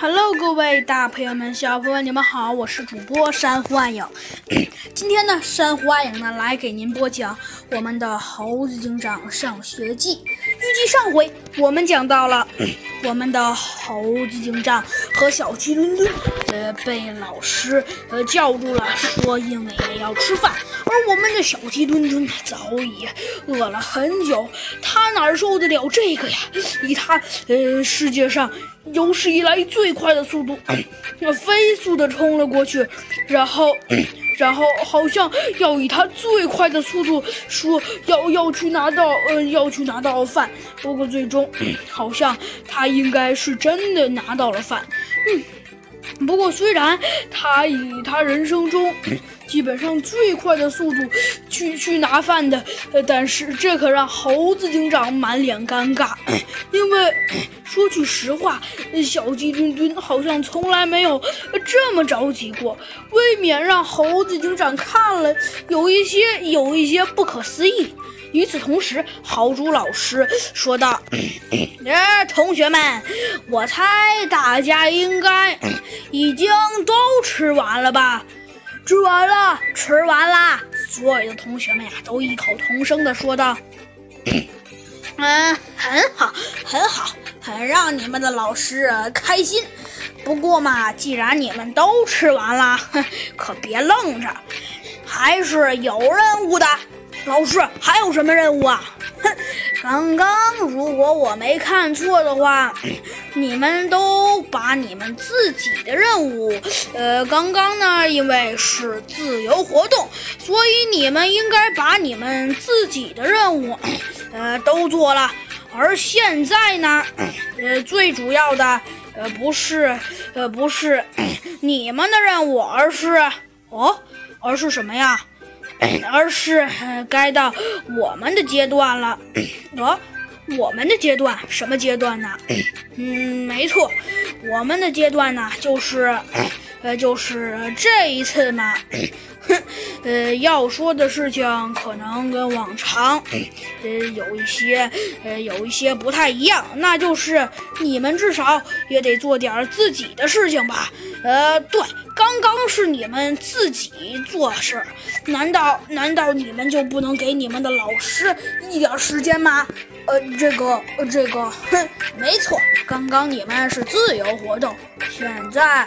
Hello，各位大朋友们、小朋友们，你们好，我是主播珊瑚暗影。今天呢，珊瑚暗影呢来给您播讲我们的《猴子警长上学记》。预计上回我们讲到了我们的猴子警长和小鸡墩墩，呃，被老师呃叫住了，说因为要吃饭。而我们的小鸡墩墩早已饿了很久，他哪受得了这个呀？以他呃世界上有史以来最快的速度，飞速的冲了过去，然后，然后好像要以他最快的速度说要要去拿到呃要去拿到饭。不过最终 好像他应该是真的拿到了饭。嗯，不过虽然他以他人生中。基本上最快的速度去去拿饭的，呃，但是这可让猴子警长满脸尴尬，因为 说句实话，小鸡墩墩好像从来没有这么着急过，未免让猴子警长看了有一些有一些不可思议。与此同时，豪猪老师说道：“呃，同学们，我猜大家应该已经都吃完了吧？”吃完了，吃完了！所有的同学们呀，都异口同声的说道：“ 嗯，很好，很好，很让你们的老师开心。不过嘛，既然你们都吃完了，可别愣着，还是有任务的。老师，还有什么任务啊？”哼，刚刚如果我没看错的话，你们都把你们自己的任务，呃，刚刚呢，因为是自由活动，所以你们应该把你们自己的任务，呃，都做了。而现在呢，呃，最主要的，呃，不是，呃，不是 你们的任务，而是，哦，而是什么呀？而是该到我们的阶段了，哦，我们的阶段什么阶段呢？嗯，没错，我们的阶段呢，就是，呃，就是这一次嘛。哼，呃，要说的事情可能跟往常，呃，有一些，呃，有一些不太一样，那就是你们至少也得做点自己的事情吧？呃，对。刚刚是你们自己做事，难道难道你们就不能给你们的老师一点时间吗？呃，这个，这个，哼，没错，刚刚你们是自由活动，现在